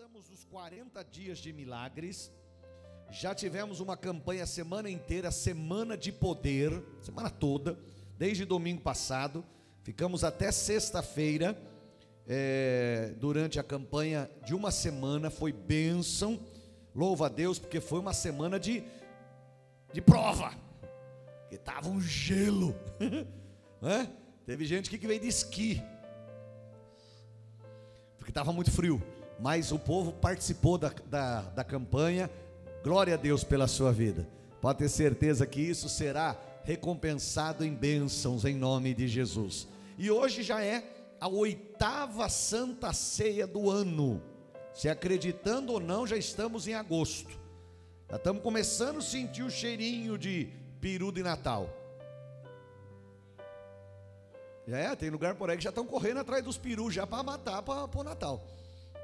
estamos nos 40 dias de milagres. Já tivemos uma campanha semana inteira, semana de poder, semana toda, desde domingo passado. Ficamos até sexta-feira, é, durante a campanha de uma semana, foi bênção. Louva a Deus, porque foi uma semana de, de prova, que estava um gelo, né? Teve gente que veio de esqui, porque estava muito frio mas o povo participou da, da, da campanha. Glória a Deus pela sua vida. Pode ter certeza que isso será recompensado em bênçãos em nome de Jesus. E hoje já é a oitava Santa Ceia do ano. Se acreditando ou não, já estamos em agosto. Já estamos começando a sentir o cheirinho de peru de Natal. É, tem lugar por aí que já estão correndo atrás dos perus já para matar para o Natal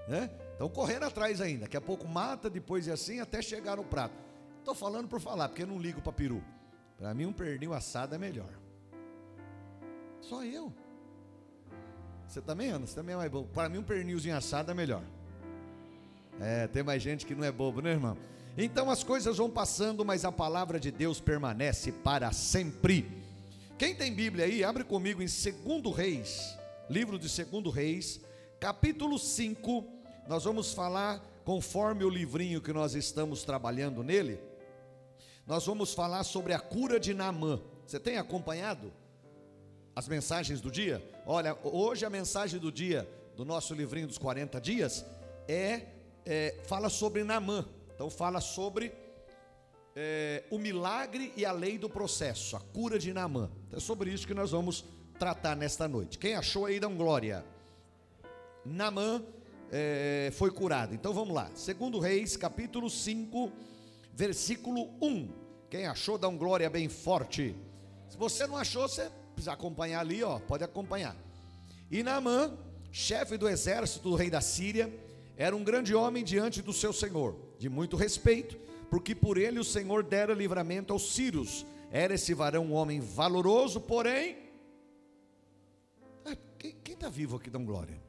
né? Estão correndo atrás ainda. Daqui a pouco mata, depois é assim, até chegar no prato. Estou falando por falar, porque eu não ligo para peru. Para mim, um pernil assado é melhor. Só eu. Você também, Ana? Você também é mais bobo. Para mim, um pernilzinho assado é melhor. É, tem mais gente que não é bobo, né, irmão? Então as coisas vão passando, mas a palavra de Deus permanece para sempre. Quem tem Bíblia aí, abre comigo em 2 Reis, livro de 2 Reis, capítulo 5 nós vamos falar, conforme o livrinho que nós estamos trabalhando nele, nós vamos falar sobre a cura de Naamã. Você tem acompanhado as mensagens do dia? Olha, hoje a mensagem do dia do nosso livrinho dos 40 dias é, é fala sobre Naamã. Então fala sobre é, o milagre e a lei do processo, a cura de Naamã. Então, é sobre isso que nós vamos tratar nesta noite. Quem achou aí, dão glória. Naamã é, foi curado. Então vamos lá. Segundo Reis, capítulo 5, versículo 1. Quem achou, dá um glória bem forte. Se você não achou, você precisa acompanhar ali, ó, pode acompanhar. E Naamã, chefe do exército do rei da Síria, era um grande homem diante do seu senhor, de muito respeito, porque por ele o Senhor dera livramento aos sírios. Era esse varão um homem valoroso, porém. Ah, quem está vivo aqui, dá um glória?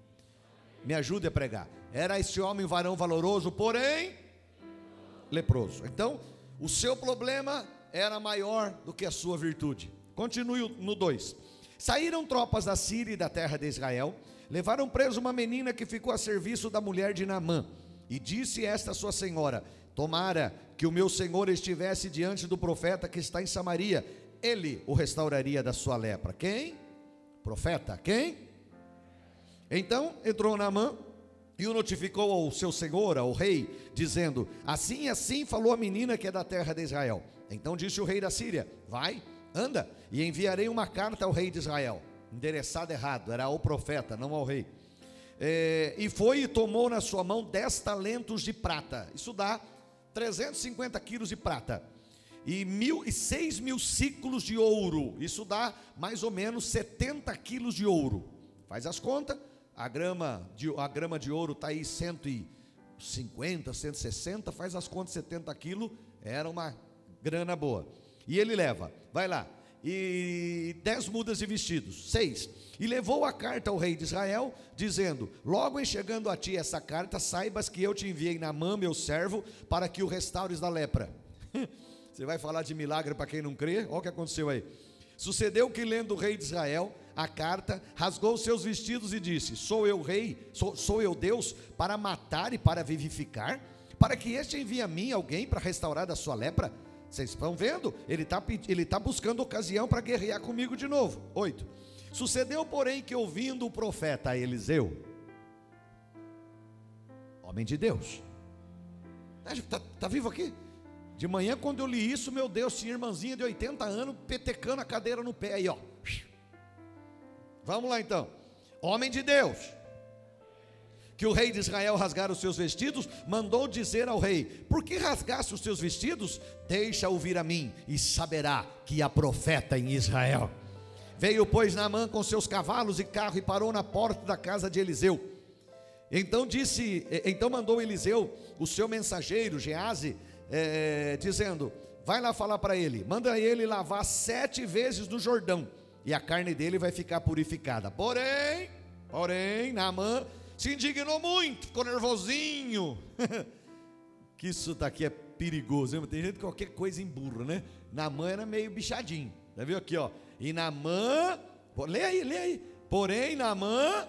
Me ajude a pregar. Era esse homem varão valoroso, porém leproso. Então, o seu problema era maior do que a sua virtude. Continue no 2. Saíram tropas da Síria e da terra de Israel, levaram preso uma menina que ficou a serviço da mulher de Naamã. E disse esta sua senhora: Tomara que o meu senhor estivesse diante do profeta que está em Samaria, ele o restauraria da sua lepra. Quem? Profeta. Quem? Então entrou Naamã e o notificou ao seu senhor, ao rei, dizendo: Assim assim falou a menina que é da terra de Israel. Então disse o rei da Síria: Vai, anda, e enviarei uma carta ao rei de Israel. Endereçado errado, era ao profeta, não ao rei. É, e foi e tomou na sua mão dez talentos de prata. Isso dá 350 quilos de prata. E, mil, e seis mil ciclos de ouro. Isso dá mais ou menos 70 quilos de ouro. Faz as contas a grama de, a grama de ouro está aí 150, 160, faz as contas 70 quilos, era uma grana boa. E ele leva, vai lá, e dez mudas de vestidos, seis. E levou a carta ao rei de Israel, dizendo: Logo em chegando a ti essa carta, saibas que eu te enviei na mão, meu servo, para que o restaures da lepra. Você vai falar de milagre para quem não crê? Olha o que aconteceu aí. Sucedeu que, lendo o rei de Israel, a carta, rasgou seus vestidos e disse: Sou eu rei, sou, sou eu Deus para matar e para vivificar? Para que este envie a mim alguém para restaurar da sua lepra? Vocês estão vendo? Ele está ele tá buscando ocasião para guerrear comigo de novo. Oito. Sucedeu, porém, que ouvindo o profeta Eliseu, homem de Deus, está tá vivo aqui? De manhã, quando eu li isso, meu Deus, tinha irmãzinha de 80 anos petecando a cadeira no pé aí, ó. Vamos lá então. Homem de Deus, que o rei de Israel rasgara os seus vestidos, mandou dizer ao rei: Por que rasgaste os seus vestidos? Deixa ouvir a mim, e saberá que há profeta em Israel. Veio, pois, Naamã com seus cavalos e carro e parou na porta da casa de Eliseu. Então disse, então mandou Eliseu o seu mensageiro Gease, é, dizendo: Vai lá falar para ele, manda ele lavar sete vezes no Jordão e a carne dele vai ficar purificada. Porém, porém, Naamã se indignou muito, ficou nervosinho. que isso daqui é perigoso, tem gente que qualquer coisa emburra, né? Namã era meio bichadinho, já viu aqui, ó? E Namã, lê aí, lê aí. Porém, Namã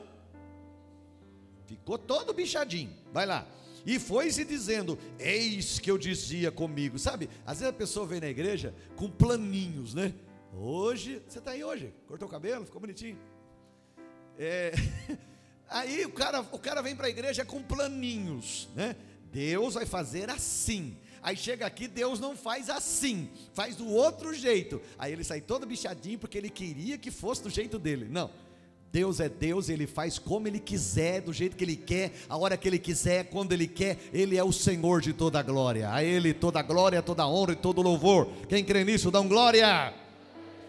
ficou todo bichadinho, vai lá. E foi se dizendo: Eis que eu dizia comigo. Sabe, às vezes a pessoa vem na igreja com planinhos, né? Hoje, você está aí hoje? Cortou o cabelo? Ficou bonitinho? É, aí o cara, o cara vem para a igreja com planinhos, né? Deus vai fazer assim. Aí chega aqui, Deus não faz assim, faz do outro jeito. Aí ele sai todo bichadinho porque ele queria que fosse do jeito dele. Não. Deus é Deus, Ele faz como Ele quiser, do jeito que Ele quer, a hora que Ele quiser, quando Ele quer, Ele é o Senhor de toda a glória, a Ele toda a glória, toda a honra e todo louvor. Quem crê nisso, dá um glória.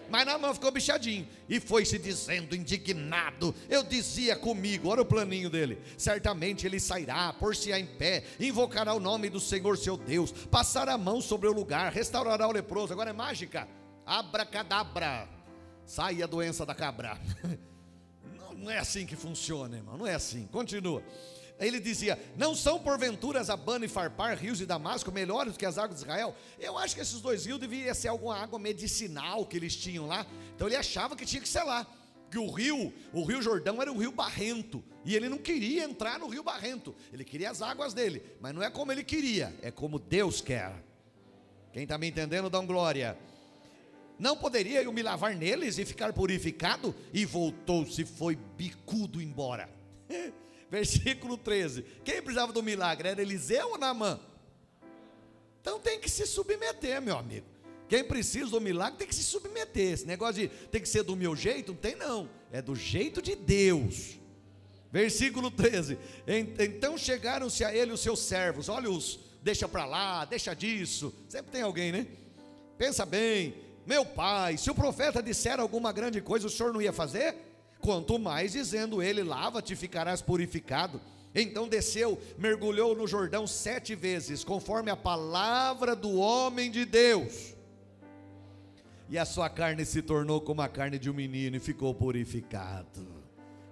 Mas Naamã ficou bichadinho e foi se dizendo indignado. Eu dizia comigo, olha o planinho dele: certamente ele sairá, por-se-á em pé, invocará o nome do Senhor seu Deus, passará a mão sobre o lugar, restaurará o leproso. Agora é mágica, abracadabra, sai a doença da cabra. Não é assim que funciona, irmão. Não é assim. Continua. Ele dizia: Não são porventura Abana e Farpar, rios de Damasco, melhores do que as águas de Israel? Eu acho que esses dois rios deveriam ser alguma água medicinal que eles tinham lá. Então ele achava que tinha que ser lá. Que o rio, o rio Jordão era um rio barrento. E ele não queria entrar no rio barrento. Ele queria as águas dele. Mas não é como ele queria, é como Deus quer. Quem está me entendendo, dá um glória. Não poderia eu me lavar neles e ficar purificado? E voltou-se, foi bicudo embora. Versículo 13. Quem precisava do milagre? Era Eliseu ou Naamã? Então tem que se submeter, meu amigo. Quem precisa do milagre tem que se submeter. Esse negócio de tem que ser do meu jeito, não tem não. É do jeito de Deus. Versículo 13. Então chegaram-se a ele os seus servos. Olha os, deixa para lá, deixa disso. Sempre tem alguém, né? Pensa bem, meu pai, se o profeta disser alguma grande coisa, o senhor não ia fazer? Quanto mais dizendo ele: lava-te, ficarás purificado. Então desceu, mergulhou no Jordão sete vezes, conforme a palavra do homem de Deus. E a sua carne se tornou como a carne de um menino e ficou purificado.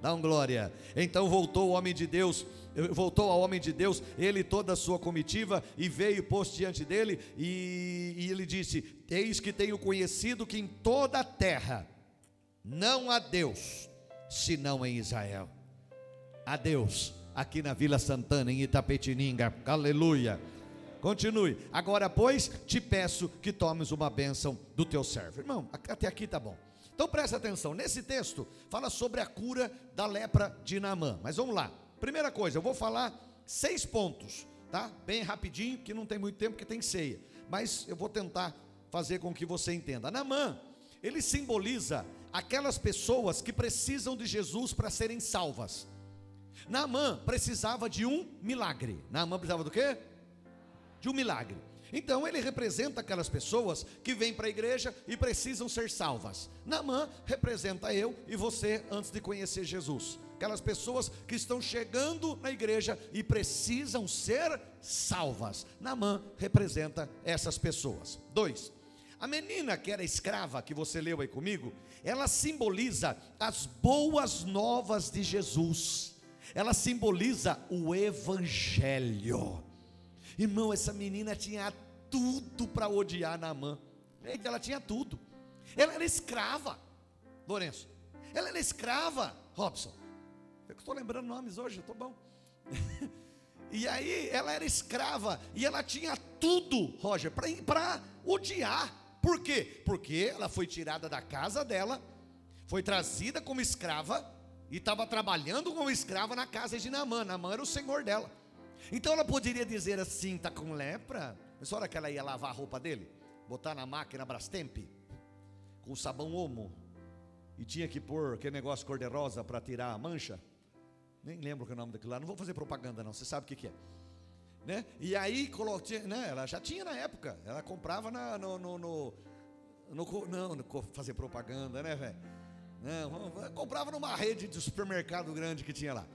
Dá um glória. Então voltou o homem de Deus, voltou ao homem de Deus, ele e toda a sua comitiva, e veio pôs diante dele, e, e ele disse: Eis que tenho conhecido que em toda a terra não há Deus, senão em Israel. Há Deus aqui na Vila Santana, em Itapetininga, aleluia. Continue. Agora, pois, te peço que tomes uma bênção do teu servo. Irmão, até aqui tá bom. Então presta atenção, nesse texto fala sobre a cura da lepra de Naamã. Mas vamos lá. Primeira coisa, eu vou falar seis pontos, tá? Bem rapidinho, que não tem muito tempo, que tem ceia. Mas eu vou tentar fazer com que você entenda. Naamã, ele simboliza aquelas pessoas que precisam de Jesus para serem salvas. Naamã precisava de um milagre. Naamã precisava do quê? De um milagre. Então ele representa aquelas pessoas que vêm para a igreja e precisam ser salvas. Namã representa eu e você antes de conhecer Jesus. Aquelas pessoas que estão chegando na igreja e precisam ser salvas. Namã representa essas pessoas. Dois. A menina que era escrava, que você leu aí comigo, ela simboliza as boas novas de Jesus. Ela simboliza o evangelho. Irmão, essa menina tinha tudo para odiar Naamã. Eita, ela tinha tudo. Ela era escrava, Lourenço. Ela era escrava, Robson. Eu estou lembrando nomes hoje, estou bom. e aí, ela era escrava e ela tinha tudo, Roger, para odiar. Por quê? Porque ela foi tirada da casa dela, foi trazida como escrava e estava trabalhando como escrava na casa de Naamã. Naamã era o senhor dela. Então ela poderia dizer assim: está com lepra? Mas hora que ela ia lavar a roupa dele, botar na máquina Brastemp, com sabão Omo, e tinha que pôr aquele negócio cor-de-rosa para tirar a mancha. Nem lembro é o nome daquilo lá, não vou fazer propaganda não, você sabe o que, que é. Né? E aí, né, ela já tinha na época, ela comprava na, no, no, no, no, não, no, fazer propaganda, né, velho? Comprava numa rede de supermercado grande que tinha lá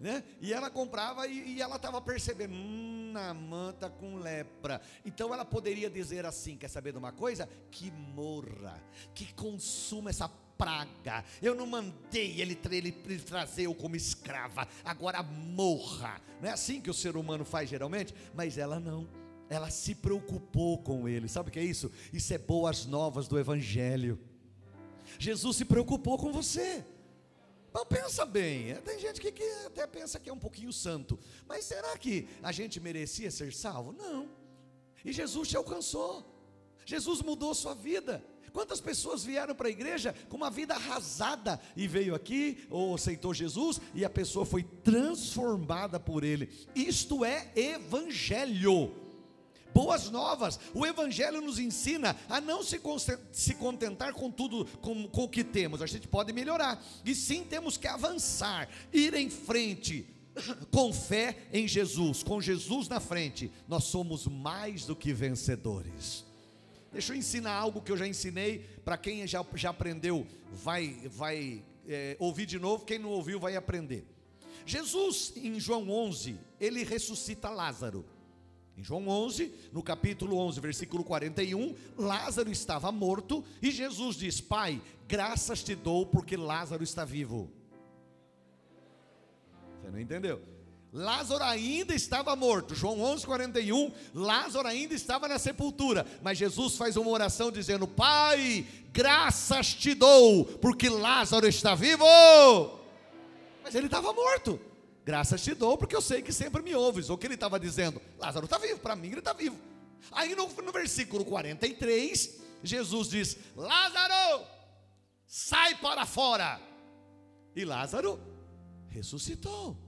né? E ela comprava e, e ela estava percebendo, hum, Namã está com lepra. Então ela poderia dizer assim: quer saber de uma coisa? Que morra, que consuma essa praga. Eu não mandei ele, ele, ele trazer eu como escrava. Agora morra. Não é assim que o ser humano faz geralmente? Mas ela não. Ela se preocupou com ele. Sabe o que é isso? Isso é boas novas do Evangelho. Jesus se preocupou com você. Mas pensa bem, é, tem gente que, que, até pensa que é um pouquinho santo, mas será que a gente merecia ser salvo? Não. E Jesus te alcançou. Jesus mudou sua vida. Quantas pessoas vieram para a igreja com uma vida arrasada e veio aqui ou aceitou Jesus e a pessoa foi transformada por ele? Isto é evangelho. Boas novas, o Evangelho nos ensina a não se, contentar com tudo, com, com o que temos, a gente pode melhorar, e sim temos que avançar, ir em frente, com fé em Jesus, com Jesus na frente, nós somos mais do que vencedores. Deixa eu ensinar algo que eu já ensinei, para quem já, já aprendeu, vai, vai é, ouvir de novo, quem não ouviu vai aprender. Jesus, em João 11, ele ressuscita Lázaro. Em João 11, no capítulo 11, versículo 41, Lázaro estava morto e Jesus diz: Pai, graças te dou porque Lázaro está vivo. Você não entendeu? Lázaro ainda estava morto. João 11, 41. Lázaro ainda estava na sepultura. Mas Jesus faz uma oração dizendo: Pai, graças te dou, porque Lázaro está vivo. Mas ele estava morto. Graças te dou, porque eu sei que sempre me ouves. O que ele estava dizendo? Lázaro está vivo, para mim ele está vivo. Aí no, no versículo 43, Jesus diz: Lázaro, sai para fora. E Lázaro ressuscitou.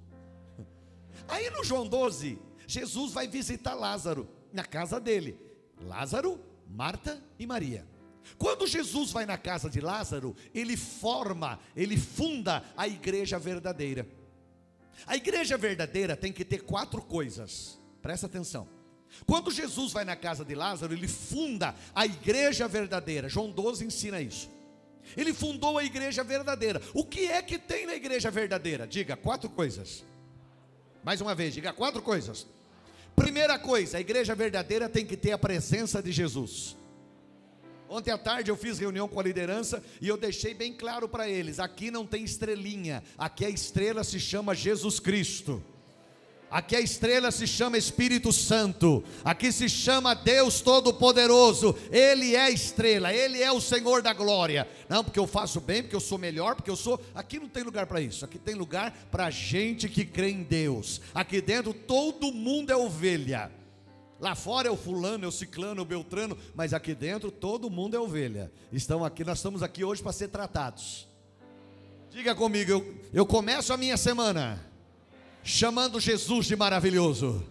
Aí no João 12, Jesus vai visitar Lázaro na casa dele. Lázaro, Marta e Maria. Quando Jesus vai na casa de Lázaro, ele forma, ele funda a igreja verdadeira. A igreja verdadeira tem que ter quatro coisas. Presta atenção. Quando Jesus vai na casa de Lázaro, ele funda a igreja verdadeira. João 12 ensina isso. Ele fundou a igreja verdadeira. O que é que tem na igreja verdadeira? Diga quatro coisas. Mais uma vez, diga quatro coisas. Primeira coisa, a igreja verdadeira tem que ter a presença de Jesus. Ontem à tarde eu fiz reunião com a liderança e eu deixei bem claro para eles: aqui não tem estrelinha, aqui a estrela se chama Jesus Cristo. Aqui a estrela se chama Espírito Santo, aqui se chama Deus Todo-Poderoso, Ele é estrela, Ele é o Senhor da glória. Não, porque eu faço bem, porque eu sou melhor, porque eu sou. Aqui não tem lugar para isso, aqui tem lugar para gente que crê em Deus. Aqui dentro todo mundo é ovelha. Lá fora é o fulano, é o ciclano, é o beltrano, mas aqui dentro todo mundo é ovelha. Estão aqui, nós estamos aqui hoje para ser tratados. Diga comigo, eu, eu começo a minha semana chamando Jesus de maravilhoso.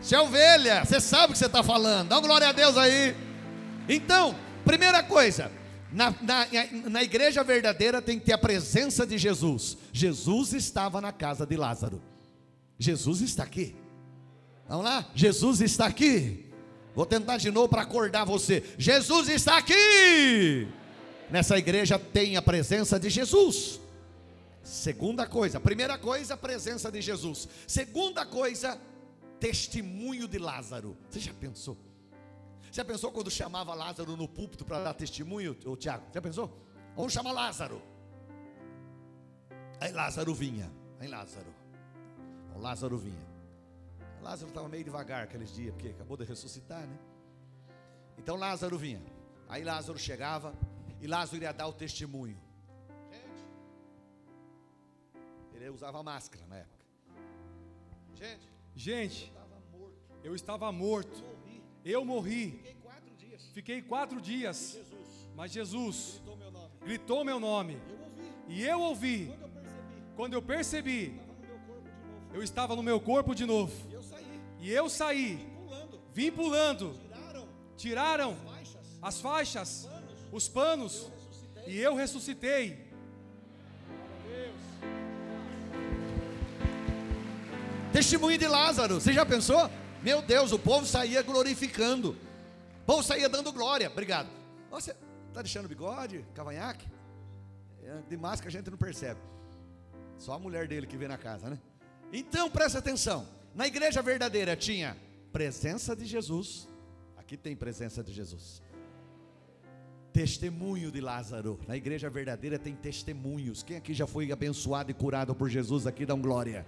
Você é ovelha, você sabe o que você está falando, dá uma glória a Deus aí. Então, primeira coisa, na, na, na igreja verdadeira tem que ter a presença de Jesus. Jesus estava na casa de Lázaro. Jesus está aqui. Vamos lá? Jesus está aqui. Vou tentar de novo para acordar você. Jesus está aqui. Nessa igreja tem a presença de Jesus. Segunda coisa, primeira coisa, presença de Jesus. Segunda coisa, testemunho de Lázaro. Você já pensou? Já pensou quando chamava Lázaro no púlpito para dar testemunho, ô Tiago? Já pensou? Vamos chamar Lázaro. Aí Lázaro vinha. Aí Lázaro. O Lázaro vinha. Lázaro estava meio devagar aqueles dias, porque acabou de ressuscitar, né? Então Lázaro vinha. Aí Lázaro chegava e Lázaro iria dar o testemunho. Ele usava máscara na época. Gente, gente, eu estava morto. Eu morri. Fiquei quatro dias. Fiquei quatro dias. Jesus Mas Jesus gritou meu nome. gritou meu nome. Eu. E eu ouvi. Quando eu percebi, Quando eu percebi, eu estava no meu corpo de novo. eu estava. E eu saí, E eu saí. pulando. Vim pulando. Tiraram Tiraram as faixas, panos. os panos. E eu ressuscitei. Testemunho de Lázaro, você já pensou? Meu Deus, o povo saía glorificando. O povo saía dando glória. Obrigado. Você está deixando bigode, cavanhaque? É, De máscara a gente não percebe. Só a mulher dele que vem na casa, né? Então presta atenção. Na igreja verdadeira tinha presença de Jesus. Aqui tem presença de Jesus. Testemunho de Lázaro. Na igreja verdadeira tem testemunhos. Quem aqui já foi abençoado e curado por Jesus aqui dá um glória.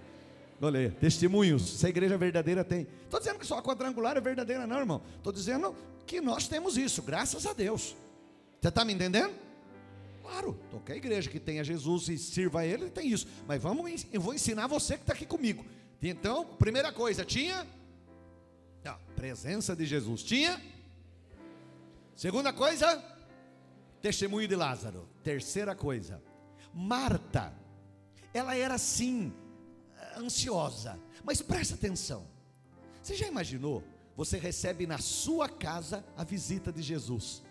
Olha, testemunhos. Se a igreja verdadeira tem. Estou dizendo que só a quadrangular é verdadeira, não, irmão. Estou dizendo que nós temos isso, graças a Deus. Você está me entendendo? Claro, qualquer igreja que tenha Jesus e sirva a Ele tem isso. Mas vamos, eu vou ensinar você que está aqui comigo. Então, primeira coisa, tinha a presença de Jesus. Tinha. Segunda coisa, testemunho de Lázaro. Terceira coisa, Marta, ela era sim ansiosa, mas presta atenção. Você já imaginou? Você recebe na sua casa a visita de Jesus.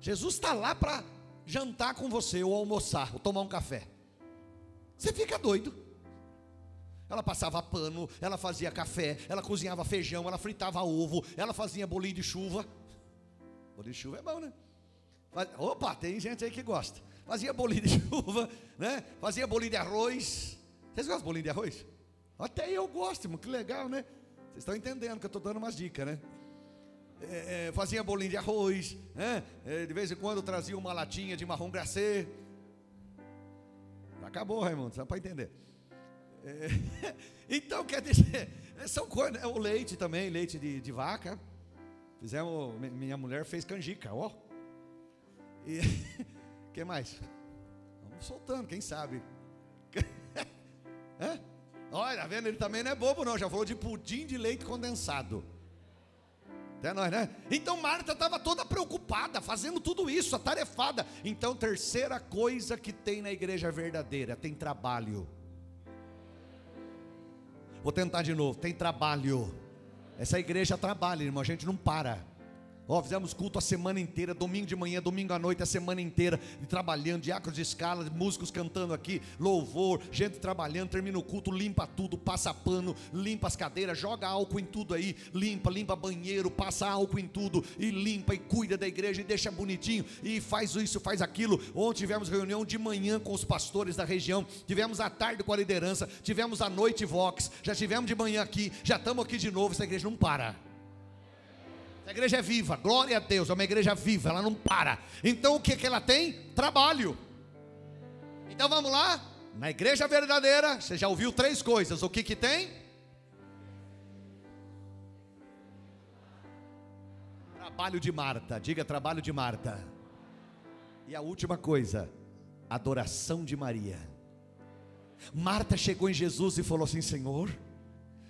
Jesus está lá para jantar com você, ou almoçar, ou tomar um café. Você fica doido. Ela passava pano, ela fazia café, ela cozinhava feijão, ela fritava ovo, ela fazia bolinho de chuva. Bolinho de chuva é bom, né? Opa, tem gente aí que gosta. Fazia bolinho de chuva, né? Fazia bolinho de arroz. Vocês gostam de bolinho de arroz? Até eu gosto, que legal, né? Vocês estão entendendo que eu estou dando umas dicas, né? É, é, fazia bolinho de arroz, né? É, de vez em quando trazia uma latinha de marrom glacê. Acabou, Raimundo, só para entender. É, então, quer dizer, são coisas, né? o leite também, leite de, de vaca. Fizemos, minha mulher fez canjica, ó. E que mais? Vamos soltando, quem sabe? é? Olha, tá vendo? Ele também não é bobo, não. Já falou de pudim de leite condensado. Até nós, né? Então Marta estava toda preocupada, fazendo tudo isso, atarefada. Então, terceira coisa que tem na igreja verdadeira: tem trabalho. Vou tentar de novo: tem trabalho. Essa igreja trabalha, irmão, a gente não para. Ó, oh, fizemos culto a semana inteira, domingo de manhã, domingo à noite, a semana inteira, trabalhando, diáconos de escala, músicos cantando aqui, louvor, gente trabalhando, termina o culto, limpa tudo, passa pano, limpa as cadeiras, joga álcool em tudo aí, limpa, limpa banheiro, passa álcool em tudo, e limpa e cuida da igreja e deixa bonitinho, e faz isso, faz aquilo. Ontem tivemos reunião de manhã com os pastores da região, tivemos à tarde com a liderança, tivemos à noite Vox, já tivemos de manhã aqui, já estamos aqui de novo, essa igreja não para. A igreja é viva, glória a Deus, é uma igreja viva, ela não para. Então o que, que ela tem? Trabalho. Então vamos lá? Na igreja verdadeira, você já ouviu três coisas. O que que tem? Trabalho de Marta, diga trabalho de Marta. E a última coisa, adoração de Maria. Marta chegou em Jesus e falou assim: Senhor,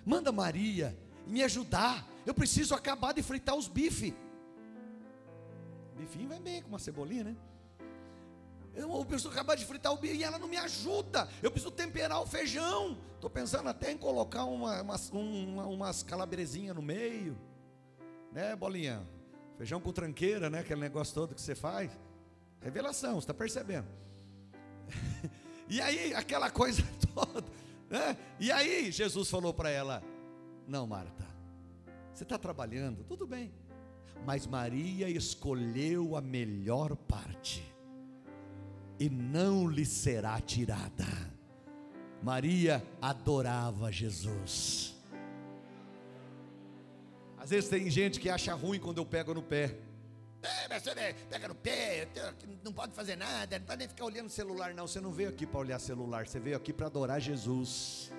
manda Maria me ajudar eu preciso acabar de fritar os bifes. Bifinho vai bem com uma cebolinha, né? Eu preciso acabar de fritar o bife e ela não me ajuda. Eu preciso temperar o feijão. Estou pensando até em colocar uma, umas, uma, umas calabresinhas no meio. Né, bolinha? Feijão com tranqueira, né? Aquele negócio todo que você faz. Revelação, você está percebendo? e aí, aquela coisa toda. Né? E aí, Jesus falou para ela: Não, Marta, você está trabalhando, tudo bem. Mas Maria escolheu a melhor parte, e não lhe será tirada. Maria adorava Jesus. Às vezes tem gente que acha ruim quando eu pego no pé. É, pega no pé, não pode fazer nada, não pode nem ficar olhando o celular, não. Você não veio aqui para olhar celular, você veio aqui para adorar Jesus.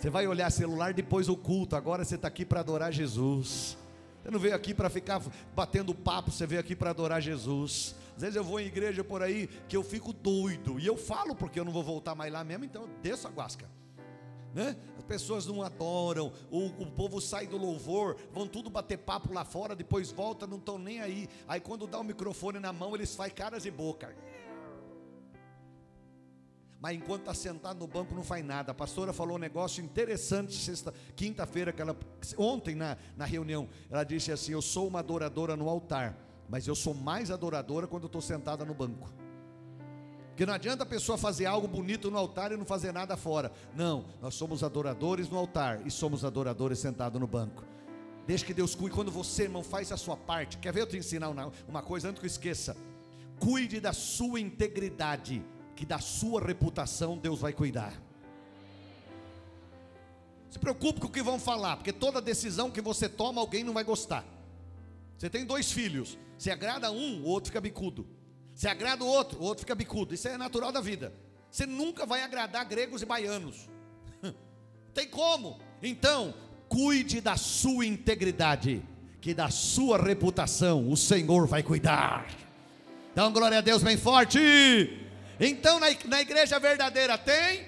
Você vai olhar celular depois o culto, agora você está aqui para adorar Jesus. Você não veio aqui para ficar batendo papo, você veio aqui para adorar Jesus. Às vezes eu vou em igreja por aí que eu fico doido, e eu falo porque eu não vou voltar mais lá mesmo, então eu desço a guasca. Né? As pessoas não adoram, o, o povo sai do louvor, vão tudo bater papo lá fora, depois volta, não estão nem aí. Aí quando dá o microfone na mão, eles fazem caras e boca mas enquanto está sentado no banco não faz nada. A pastora falou um negócio interessante sexta, quinta-feira, que ela, ontem na, na reunião, ela disse assim: Eu sou uma adoradora no altar, mas eu sou mais adoradora quando estou sentada no banco. Porque não adianta a pessoa fazer algo bonito no altar e não fazer nada fora. Não, nós somos adoradores no altar e somos adoradores sentados no banco. Deixa que Deus cuide. Quando você, irmão, faz a sua parte. Quer ver eu te ensinar uma coisa antes que eu esqueça? Cuide da sua integridade que da sua reputação Deus vai cuidar. Se preocupe com o que vão falar, porque toda decisão que você toma, alguém não vai gostar. Você tem dois filhos. Se agrada um, o outro fica bicudo. Se agrada o outro, o outro fica bicudo. Isso é natural da vida. Você nunca vai agradar gregos e baianos. Tem como? Então, cuide da sua integridade, que da sua reputação o Senhor vai cuidar. Então, glória a Deus bem forte. Então, na, igreja verdadeira tem.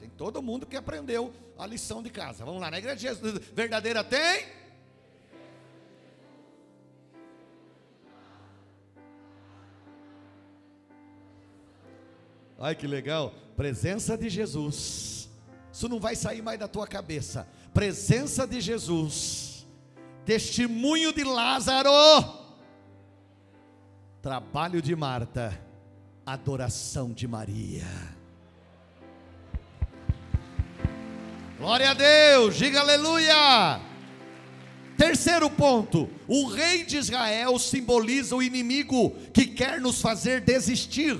Tem todo mundo que aprendeu a lição de casa. Vamos lá, na igreja verdadeira tem. Ai que legal, presença de Jesus. Isso não vai sair mais da tua cabeça. Presença de Jesus. Testemunho de Lázaro. Trabalho de Marta. Adoração de Maria. Glória a Deus, diga aleluia. Terceiro ponto: o rei de Israel simboliza o inimigo que quer nos fazer desistir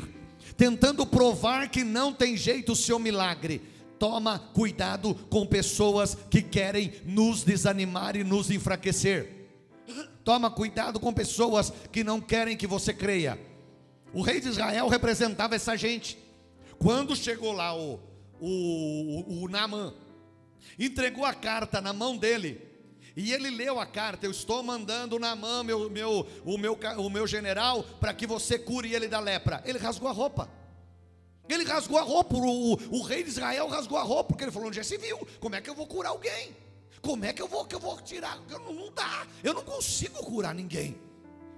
tentando provar que não tem jeito o seu milagre. Toma cuidado com pessoas que querem nos desanimar e nos enfraquecer. Toma cuidado com pessoas que não querem que você creia. O rei de Israel representava essa gente. Quando chegou lá o, o, o, o Naamã, entregou a carta na mão dele, e ele leu a carta: Eu estou mandando na mão meu, meu, o, meu, o meu general para que você cure ele da lepra. Ele rasgou a roupa. Ele rasgou a roupa. O, o, o rei de Israel rasgou a roupa, porque ele falou: Onde já se viu? Como é que eu vou curar alguém? Como é que eu vou, que eu vou tirar? Não, não dá, eu não consigo curar ninguém.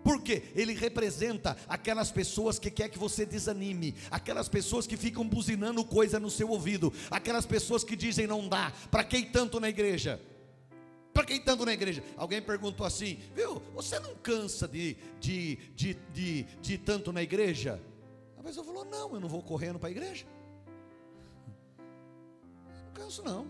Porque ele representa aquelas pessoas que quer que você desanime, aquelas pessoas que ficam buzinando coisa no seu ouvido, aquelas pessoas que dizem não dá. Para quem tanto na igreja? Para quem tanto na igreja? Alguém perguntou assim, viu? Você não cansa de, de, de, de, de tanto na igreja? A pessoa falou: Não, eu não vou correndo para a igreja. Não canso, não.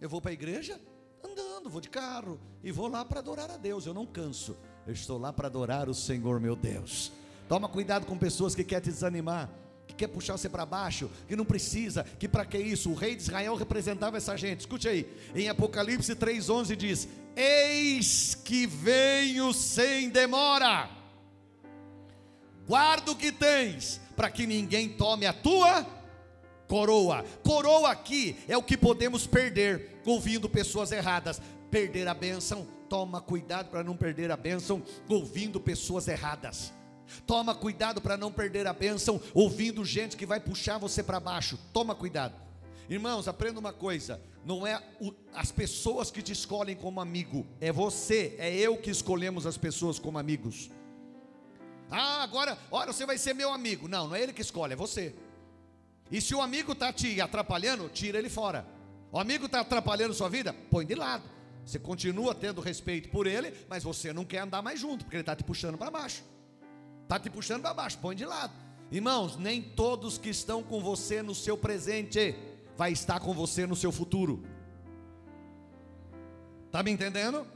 Eu vou para a igreja andando, vou de carro e vou lá para adorar a Deus. Eu não canso. Eu estou lá para adorar o Senhor, meu Deus. Toma cuidado com pessoas que querem te desanimar que quer puxar você para baixo, que não precisa, que para que isso? O rei de Israel representava essa gente. Escute aí, em Apocalipse 3:11 diz: Eis que venho sem demora. Guarda o que tens, para que ninguém tome a tua coroa. Coroa aqui é o que podemos perder ouvindo pessoas erradas. Perder a bênção, toma cuidado para não perder a bênção ouvindo pessoas erradas. Toma cuidado para não perder a bênção ouvindo gente que vai puxar você para baixo. Toma cuidado. Irmãos, aprenda uma coisa: não é o, as pessoas que te escolhem como amigo, é você, é eu que escolhemos as pessoas como amigos. Ah, agora, olha, você vai ser meu amigo. Não, não é ele que escolhe, é você. E se o amigo está te atrapalhando, tira ele fora. O amigo está atrapalhando sua vida, põe de lado. Você continua tendo respeito por ele, mas você não quer andar mais junto, porque ele está te puxando para baixo. Está te puxando para baixo, põe de lado. Irmãos, nem todos que estão com você no seu presente vai estar com você no seu futuro. Está me entendendo?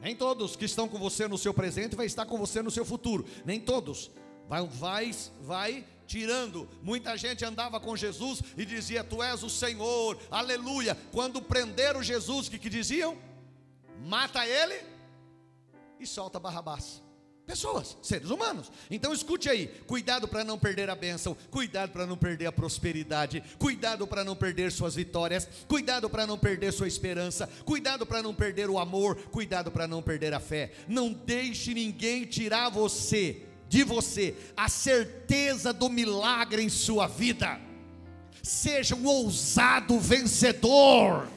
Nem todos que estão com você no seu presente vai estar com você no seu futuro. Nem todos. Vai, vai, vai tirando. Muita gente andava com Jesus e dizia: Tu és o Senhor, aleluia. Quando prenderam Jesus, o que, que diziam? Mata ele e solta Barrabás. Pessoas, seres humanos. Então escute aí: cuidado para não perder a bênção, cuidado para não perder a prosperidade, cuidado para não perder suas vitórias, cuidado para não perder sua esperança, cuidado para não perder o amor, cuidado para não perder a fé. Não deixe ninguém tirar você, de você, a certeza do milagre em sua vida. Seja um ousado vencedor.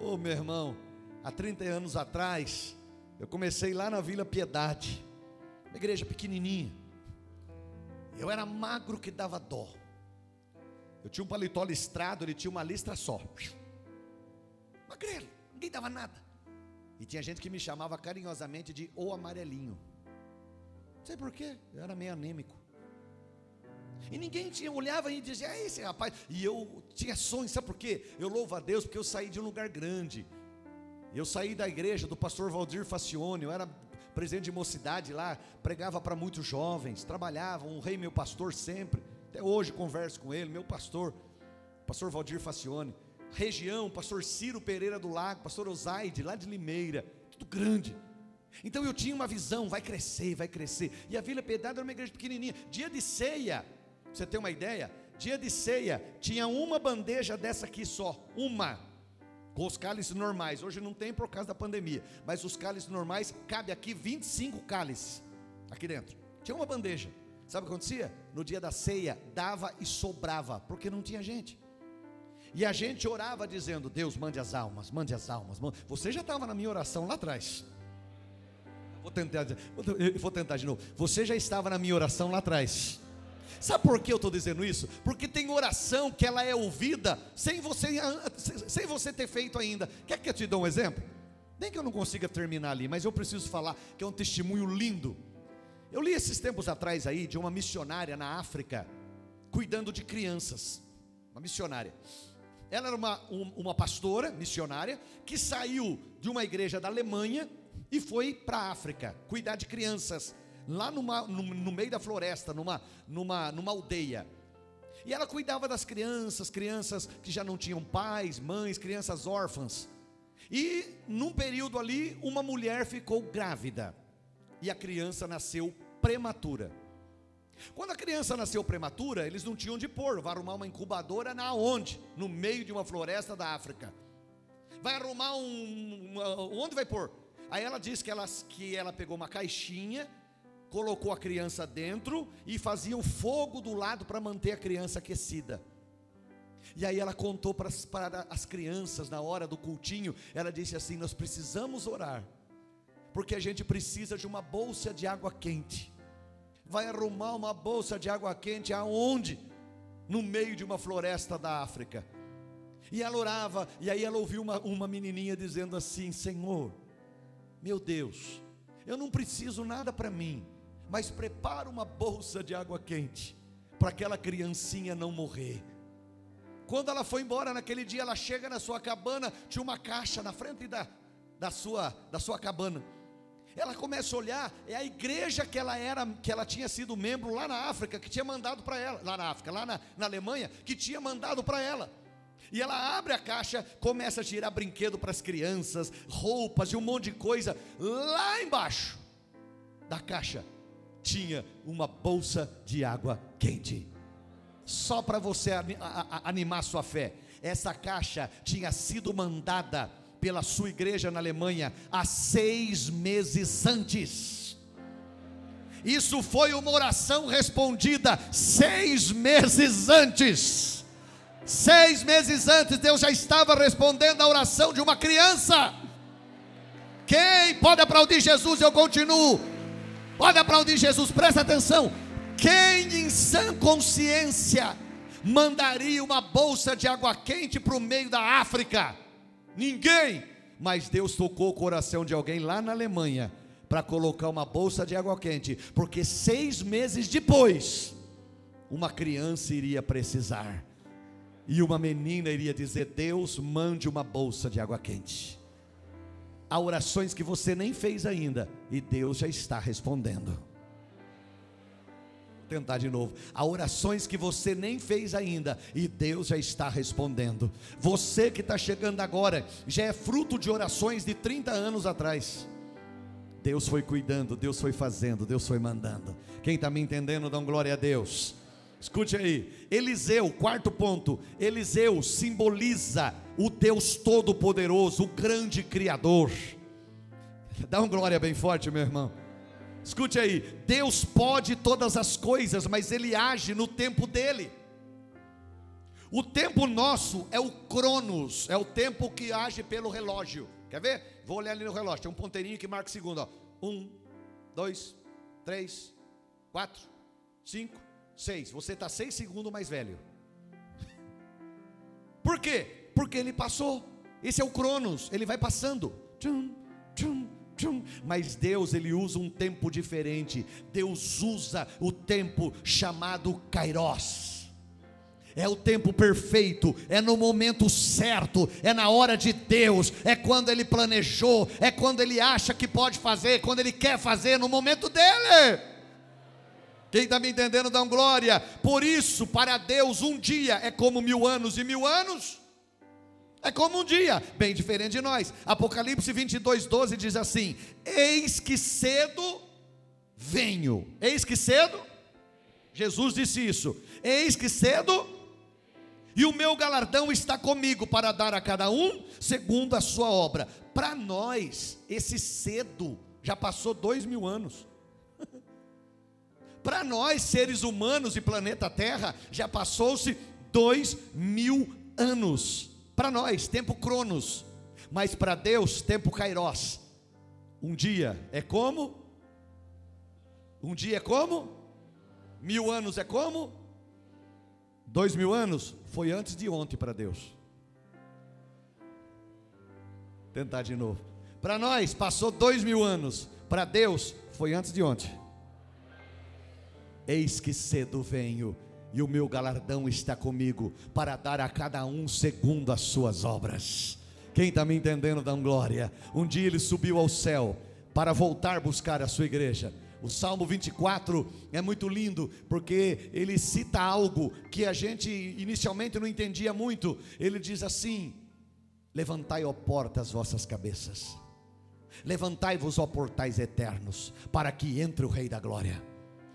Ô oh, meu irmão, há 30 anos atrás, eu comecei lá na Vila Piedade, uma igreja pequenininha. Eu era magro que dava dó. Eu tinha um paletó listrado, ele tinha uma listra só. Magrelo, ninguém dava nada. E tinha gente que me chamava carinhosamente de o amarelinho. Não sei porquê, eu era meio anêmico. E ninguém tinha, olhava e dizia, é esse rapaz. E eu tinha sonhos, sabe por quê? Eu louvo a Deus porque eu saí de um lugar grande. Eu saí da igreja do pastor Valdir Facione, eu era presidente de mocidade lá, pregava para muitos jovens, trabalhava, um rei meu pastor sempre. Até hoje converso com ele, meu pastor, pastor Valdir Facione. Região, pastor Ciro Pereira do Lago, pastor Osaide, lá de Limeira. muito grande. Então eu tinha uma visão, vai crescer, vai crescer. E a Vila Piedade era uma igreja pequenininha. Dia de ceia, você ter uma ideia? Dia de ceia, tinha uma bandeja dessa aqui só, uma, com os cálices normais. Hoje não tem por causa da pandemia, mas os cálices normais, cabe aqui 25 cálices, aqui dentro. Tinha uma bandeja. Sabe o que acontecia? No dia da ceia, dava e sobrava, porque não tinha gente. E a gente orava dizendo: Deus, mande as almas, mande as almas. Mande. Você já estava na minha oração lá atrás. Vou tentar, vou tentar de novo. Você já estava na minha oração lá atrás. Sabe por que eu estou dizendo isso? Porque tem oração que ela é ouvida sem você, sem você ter feito ainda. Quer que eu te dê um exemplo? Nem que eu não consiga terminar ali, mas eu preciso falar que é um testemunho lindo. Eu li esses tempos atrás aí de uma missionária na África, cuidando de crianças. Uma missionária. Ela era uma, uma pastora missionária que saiu de uma igreja da Alemanha e foi para a África cuidar de crianças, lá numa, no, no meio da floresta, numa, numa, numa aldeia. E ela cuidava das crianças, crianças que já não tinham pais, mães, crianças órfãs. E num período ali, uma mulher ficou grávida. E a criança nasceu prematura. Quando a criança nasceu prematura, eles não tinham onde pôr, vai arrumar uma incubadora na onde? No meio de uma floresta da África. Vai arrumar um, uma, onde vai pôr? Aí ela diz que ela, que ela pegou uma caixinha, colocou a criança dentro e fazia o fogo do lado para manter a criança aquecida. E aí ela contou para as, para as crianças na hora do cultinho, ela disse assim: Nós precisamos orar, porque a gente precisa de uma bolsa de água quente. Vai arrumar uma bolsa de água quente aonde? No meio de uma floresta da África. E ela orava, e aí ela ouviu uma, uma menininha dizendo assim: Senhor, meu Deus, eu não preciso nada para mim, mas prepara uma bolsa de água quente para aquela criancinha não morrer. Quando ela foi embora naquele dia, ela chega na sua cabana, tinha uma caixa na frente da, da, sua, da sua cabana. Ela começa a olhar, é a igreja que ela era, que ela tinha sido membro lá na África, que tinha mandado para ela, lá na África, lá na, na Alemanha, que tinha mandado para ela. E ela abre a caixa, começa a tirar brinquedo para as crianças, roupas e um monte de coisa. Lá embaixo da caixa tinha uma bolsa de água quente. Só para você animar sua fé. Essa caixa tinha sido mandada pela sua igreja na Alemanha há seis meses antes. Isso foi uma oração respondida seis meses antes. Seis meses antes, Deus já estava respondendo a oração de uma criança. Quem pode aplaudir Jesus? Eu continuo. Pode aplaudir Jesus, presta atenção. Quem em sã consciência mandaria uma bolsa de água quente para o meio da África? Ninguém. Mas Deus tocou o coração de alguém lá na Alemanha para colocar uma bolsa de água quente, porque seis meses depois, uma criança iria precisar. E uma menina iria dizer: Deus, mande uma bolsa de água quente. Há orações que você nem fez ainda, e Deus já está respondendo. Vou tentar de novo. Há orações que você nem fez ainda, e Deus já está respondendo. Você que está chegando agora, já é fruto de orações de 30 anos atrás. Deus foi cuidando, Deus foi fazendo, Deus foi mandando. Quem está me entendendo, dá glória a Deus. Escute aí, Eliseu, quarto ponto. Eliseu simboliza o Deus Todo-Poderoso, o grande Criador. Dá uma glória bem forte, meu irmão. Escute aí, Deus pode todas as coisas, mas Ele age no tempo dele. O tempo nosso é o Cronos, é o tempo que age pelo relógio. Quer ver? Vou olhar ali no relógio, tem um ponteirinho que marca segundo. Ó. Um, dois, três, quatro, cinco, Seis. Você está seis segundos mais velho. Por quê? Porque ele passou. Esse é o Cronos. Ele vai passando. Tchum, tchum, tchum. Mas Deus, ele usa um tempo diferente. Deus usa o tempo chamado Kairos. É o tempo perfeito, é no momento certo, é na hora de Deus, é quando Ele planejou, é quando Ele acha que pode fazer, quando Ele quer fazer, no momento dele. Quem está me entendendo, dá um glória. Por isso, para Deus, um dia é como mil anos, e mil anos É como um dia, bem diferente de nós. Apocalipse 22, 12 diz assim: Eis que cedo venho. Eis que cedo, Jesus disse isso. Eis que cedo, e o meu galardão está comigo para dar a cada um segundo a sua obra. Para nós, esse cedo já passou dois mil anos. Para nós, seres humanos e planeta Terra, já passou-se dois mil anos. Para nós, tempo cronos. Mas para Deus, tempo kairos. Um dia é como? Um dia é como? Mil anos é como? Dois mil anos foi antes de ontem para Deus. Tentar de novo. Para nós passou dois mil anos. Para Deus foi antes de ontem. Eis que cedo venho e o meu galardão está comigo para dar a cada um segundo as suas obras. Quem está me entendendo, dá glória. Um dia ele subiu ao céu para voltar buscar a sua igreja. O Salmo 24 é muito lindo, porque ele cita algo que a gente inicialmente não entendia muito. Ele diz assim: Levantai, ó porta, as vossas cabeças, levantai-vos, ó portais eternos, para que entre o Rei da Glória.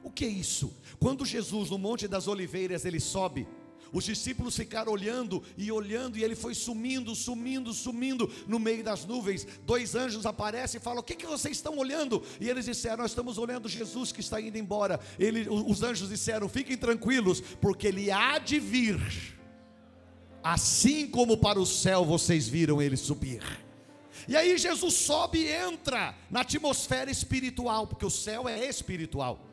O que é isso? Quando Jesus no Monte das Oliveiras ele sobe, os discípulos ficaram olhando e olhando, e ele foi sumindo, sumindo, sumindo no meio das nuvens. Dois anjos aparecem e falam: O que, que vocês estão olhando? E eles disseram: Nós estamos olhando Jesus que está indo embora. Ele, os anjos disseram: Fiquem tranquilos, porque ele há de vir. Assim como para o céu vocês viram ele subir. E aí Jesus sobe e entra na atmosfera espiritual, porque o céu é espiritual.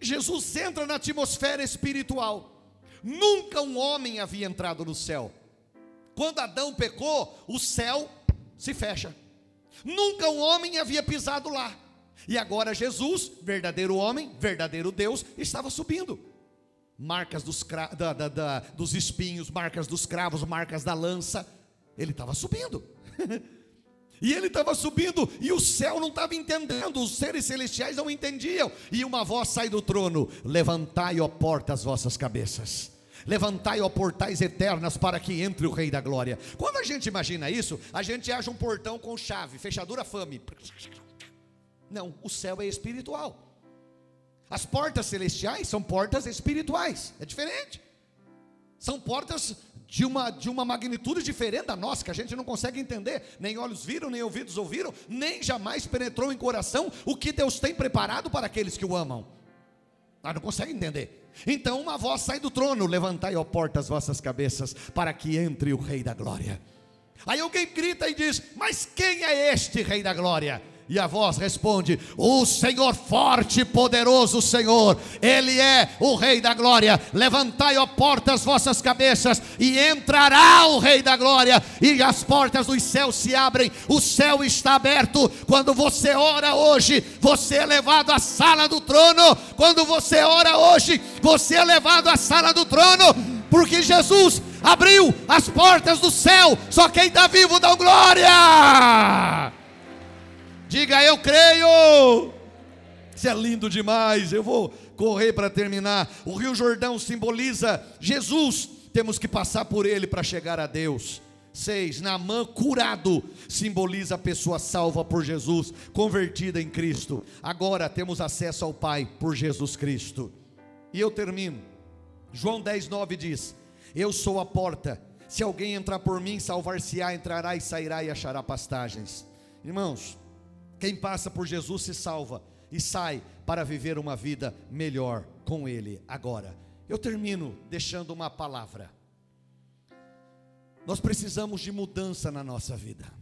Jesus entra na atmosfera espiritual. Nunca um homem havia entrado no céu. Quando Adão pecou, o céu se fecha. Nunca um homem havia pisado lá. E agora Jesus, verdadeiro homem, verdadeiro Deus, estava subindo. Marcas dos, da, da, da, dos espinhos, marcas dos cravos, marcas da lança. Ele estava subindo. E ele estava subindo e o céu não estava entendendo, os seres celestiais não entendiam. E uma voz sai do trono: Levantai, ó porta, as vossas cabeças. Levantai, ó portais eternas, para que entre o Rei da Glória. Quando a gente imagina isso, a gente acha um portão com chave, fechadura fame. Não, o céu é espiritual. As portas celestiais são portas espirituais, é diferente. São portas de uma, de uma magnitude diferente da nossa, que a gente não consegue entender, nem olhos viram, nem ouvidos ouviram, nem jamais penetrou em coração o que Deus tem preparado para aqueles que o amam. Ah, não consegue entender. Então uma voz sai do trono: levantai, ó porta, as vossas cabeças, para que entre o Rei da Glória. Aí alguém grita e diz: Mas quem é este Rei da Glória? E a voz responde: O Senhor forte e poderoso, Senhor, Ele é o Rei da glória. Levantai, ó portas, vossas cabeças, e entrará o Rei da glória, e as portas dos céus se abrem, o céu está aberto. Quando você ora hoje, você é levado à sala do trono. Quando você ora hoje, você é levado à sala do trono, porque Jesus abriu as portas do céu. Só quem está vivo dá glória. Diga eu creio. Isso é lindo demais. Eu vou correr para terminar. O Rio Jordão simboliza Jesus. Temos que passar por ele para chegar a Deus. 6. Naamã curado simboliza a pessoa salva por Jesus, convertida em Cristo. Agora temos acesso ao Pai por Jesus Cristo. E eu termino. João 10, 9 diz: Eu sou a porta. Se alguém entrar por mim, salvar-se-á, entrará e sairá e achará pastagens. Irmãos, quem passa por Jesus se salva e sai para viver uma vida melhor com Ele. Agora, eu termino deixando uma palavra. Nós precisamos de mudança na nossa vida.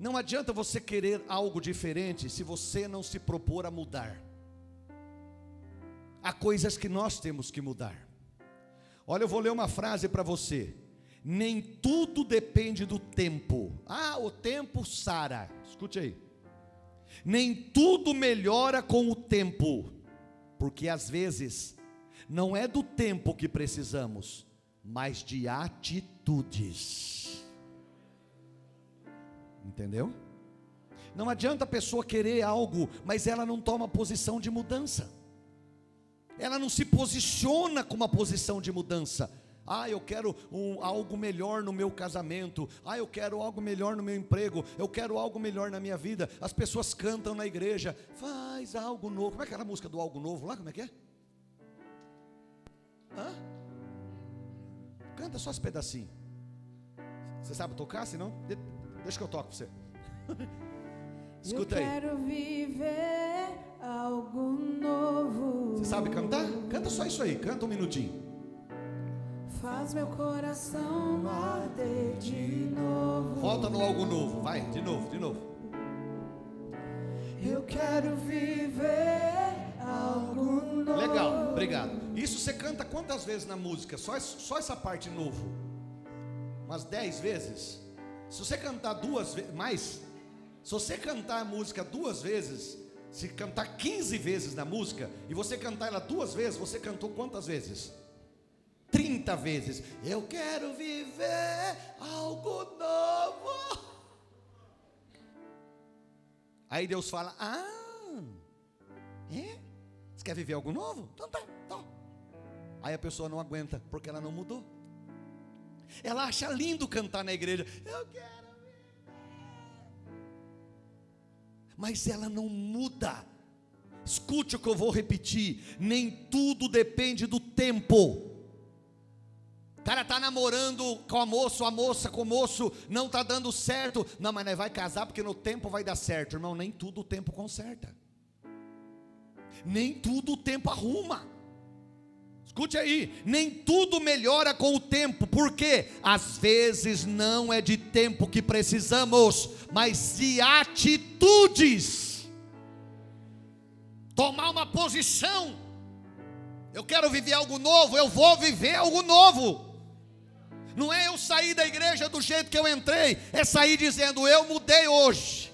Não adianta você querer algo diferente se você não se propor a mudar. Há coisas que nós temos que mudar. Olha, eu vou ler uma frase para você nem tudo depende do tempo. Ah, o tempo sara. Escute aí. Nem tudo melhora com o tempo, porque às vezes não é do tempo que precisamos, mas de atitudes. Entendeu? Não adianta a pessoa querer algo, mas ela não toma posição de mudança. Ela não se posiciona com uma posição de mudança Ah, eu quero um, algo melhor no meu casamento. Ah, eu quero algo melhor no meu emprego. Eu quero algo melhor na minha vida. As pessoas cantam na igreja. Faz algo novo. Como é aquela música do algo novo lá? Como é que é? Hã? Canta só esse pedacinho. Você sabe tocar? Senão, deixa que eu toco para você. Escuta eu aí. quero viver algo novo. Você sabe cantar? Canta só isso aí, canta um minutinho. Faz meu coração arder de novo. Volta no algo novo, vai, de novo, de novo. Eu quero viver algo novo. Legal, obrigado. Isso você canta quantas vezes na música? Só, só essa parte novo? Umas dez vezes? Se você cantar duas vezes, mais, se você cantar a música duas vezes, se cantar 15 vezes na música, e você cantar ela duas vezes, você cantou quantas vezes? 30 vezes. Eu quero viver algo novo. Aí Deus fala: Ah, é? Você quer viver algo novo? Então tá, tá. Aí a pessoa não aguenta, porque ela não mudou. Ela acha lindo cantar na igreja. Eu quero mas ela não muda. Escute o que eu vou repetir: nem tudo depende do tempo. Cara está namorando com a moça, a moça com o moço, não está dando certo. Não, mas vai casar porque no tempo vai dar certo. Irmão, nem tudo o tempo conserta. Nem tudo o tempo arruma. Escute aí, nem tudo melhora com o tempo, porque às vezes não é de tempo que precisamos, mas de atitudes. Tomar uma posição. Eu quero viver algo novo, eu vou viver algo novo. Não é eu sair da igreja do jeito que eu entrei, é sair dizendo eu mudei hoje.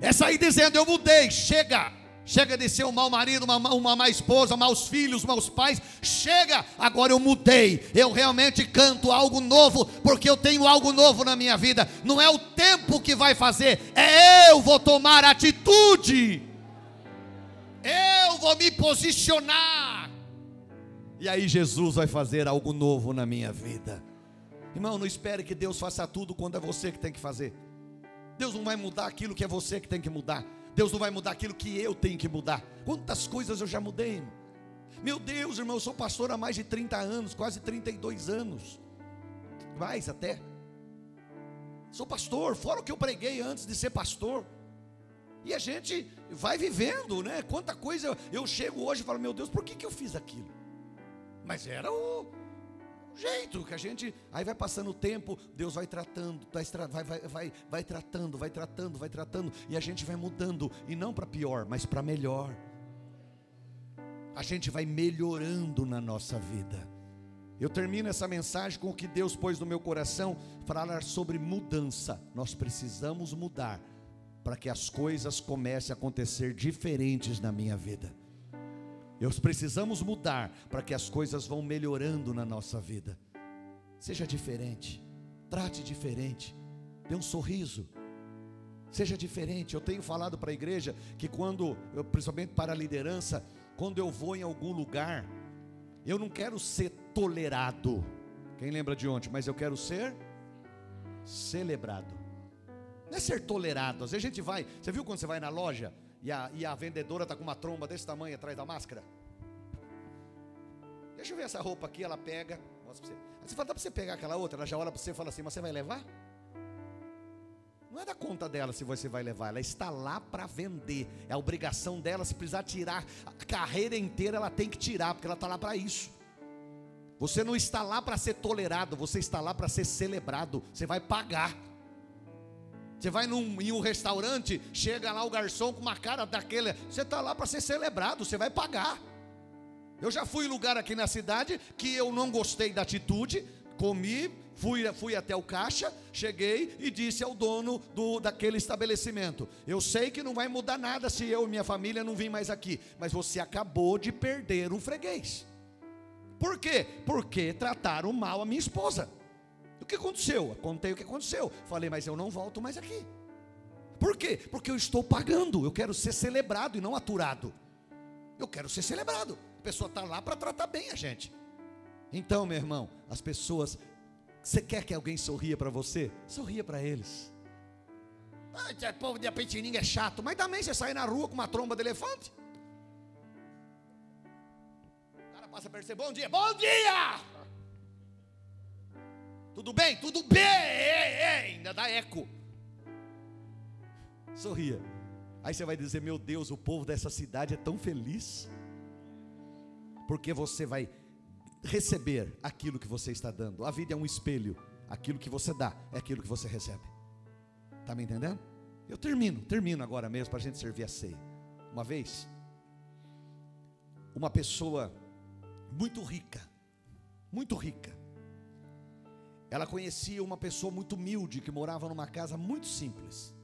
É sair dizendo eu mudei, chega. Chega de ser um mau marido, uma, uma má esposa, maus filhos, maus pais. Chega, agora eu mudei. Eu realmente canto algo novo, porque eu tenho algo novo na minha vida. Não é o tempo que vai fazer, é eu vou tomar atitude. Eu vou me posicionar. E aí Jesus vai fazer algo novo na minha vida. Irmão, não espere que Deus faça tudo quando é você que tem que fazer. Deus não vai mudar aquilo que é você que tem que mudar. Deus não vai mudar aquilo que eu tenho que mudar. Quantas coisas eu já mudei? Meu Deus, irmão, eu sou pastor há mais de 30 anos, quase 32 anos. Mais até. Sou pastor, fora o que eu preguei antes de ser pastor. E a gente vai vivendo, né? Quanta coisa eu chego hoje e falo, meu Deus, por que, que eu fiz aquilo? Mas era o, jeito que a gente. Aí vai passando o tempo, Deus vai tratando, vai, vai, vai, vai tratando, vai tratando, vai tratando, e a gente vai mudando, e não para pior, mas para melhor. A gente vai melhorando na nossa vida. Eu termino essa mensagem com o que Deus pôs no meu coração, falar sobre mudança. Nós precisamos mudar para que as coisas comecem a acontecer diferentes na minha vida. Nós precisamos mudar para que as coisas vão melhorando na nossa vida. Seja diferente, trate diferente, dê um sorriso, seja diferente. Eu tenho falado para a igreja que quando, eu, principalmente para a liderança, quando eu vou em algum lugar, eu não quero ser tolerado. Quem lembra de ontem? Mas eu quero ser celebrado. Não é ser tolerado. Às vezes a gente vai. Você viu quando você vai na loja? E a, e a vendedora está com uma tromba desse tamanho atrás da máscara. Deixa eu ver essa roupa aqui, ela pega. Mostra pra você. Aí você fala, dá para você pegar aquela outra? Ela já olha para você e fala assim, mas você vai levar? Não é da conta dela se você vai levar, ela está lá para vender. É a obrigação dela, se precisar tirar a carreira inteira, ela tem que tirar, porque ela está lá para isso. Você não está lá para ser tolerado, você está lá para ser celebrado. Você vai pagar. Você vai num, em um restaurante, chega lá o garçom com uma cara daquele. Você está lá para ser celebrado, você vai pagar. Eu já fui em lugar aqui na cidade que eu não gostei da atitude, comi, fui, fui até o caixa, cheguei e disse ao dono do, daquele estabelecimento: Eu sei que não vai mudar nada se eu e minha família não vir mais aqui, mas você acabou de perder um freguês. Por quê? Porque trataram mal a minha esposa. O que aconteceu? contei o que aconteceu. Falei, mas eu não volto mais aqui. Por quê? Porque eu estou pagando. Eu quero ser celebrado e não aturado. Eu quero ser celebrado. A pessoa está lá para tratar bem a gente. Então, meu irmão, as pessoas. Você quer que alguém sorria para você? Sorria para eles. Esse povo de Apetininga é chato, mas também você sai na rua com uma tromba de elefante. O cara passa a perceber, bom dia, bom dia! Tudo bem? Tudo bem! Ainda dá eco. Sorria. Aí você vai dizer: Meu Deus, o povo dessa cidade é tão feliz. Porque você vai receber aquilo que você está dando. A vida é um espelho. Aquilo que você dá é aquilo que você recebe. Está me entendendo? Eu termino, termino agora mesmo para a gente servir a ceia. Uma vez, uma pessoa muito rica, muito rica, ela conhecia uma pessoa muito humilde que morava numa casa muito simples.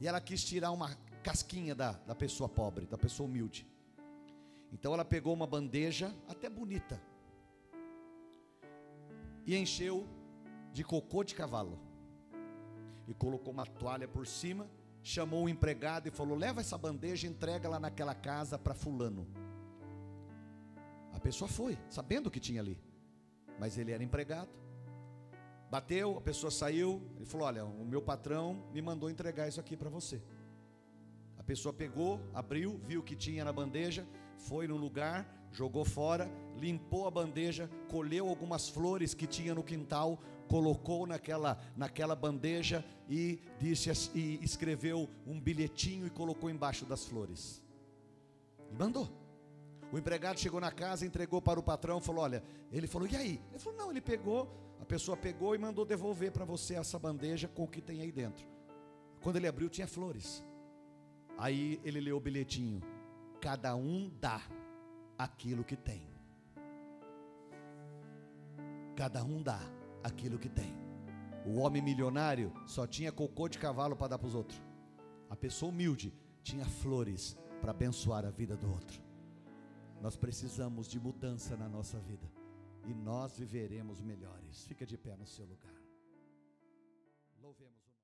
E ela quis tirar uma casquinha da, da pessoa pobre, da pessoa humilde. Então ela pegou uma bandeja, até bonita, e encheu de cocô de cavalo. E colocou uma toalha por cima, chamou o empregado e falou: Leva essa bandeja e entrega lá naquela casa para Fulano. A pessoa foi, sabendo o que tinha ali, mas ele era empregado. Bateu, a pessoa saiu, ele falou: Olha, o meu patrão me mandou entregar isso aqui para você. A pessoa pegou, abriu, viu o que tinha na bandeja, foi no lugar, jogou fora, limpou a bandeja, colheu algumas flores que tinha no quintal, colocou naquela, naquela bandeja e disse e escreveu um bilhetinho e colocou embaixo das flores. E mandou. O empregado chegou na casa, entregou para o patrão, falou: Olha, ele falou, e aí? Ele falou: Não, ele pegou, a pessoa pegou e mandou devolver para você essa bandeja com o que tem aí dentro. Quando ele abriu, tinha flores. Aí ele leu o bilhetinho: Cada um dá aquilo que tem. Cada um dá aquilo que tem. O homem milionário só tinha cocô de cavalo para dar para os outros. A pessoa humilde tinha flores para abençoar a vida do outro. Nós precisamos de mudança na nossa vida e nós viveremos melhores. Fica de pé no seu lugar. Louvemos.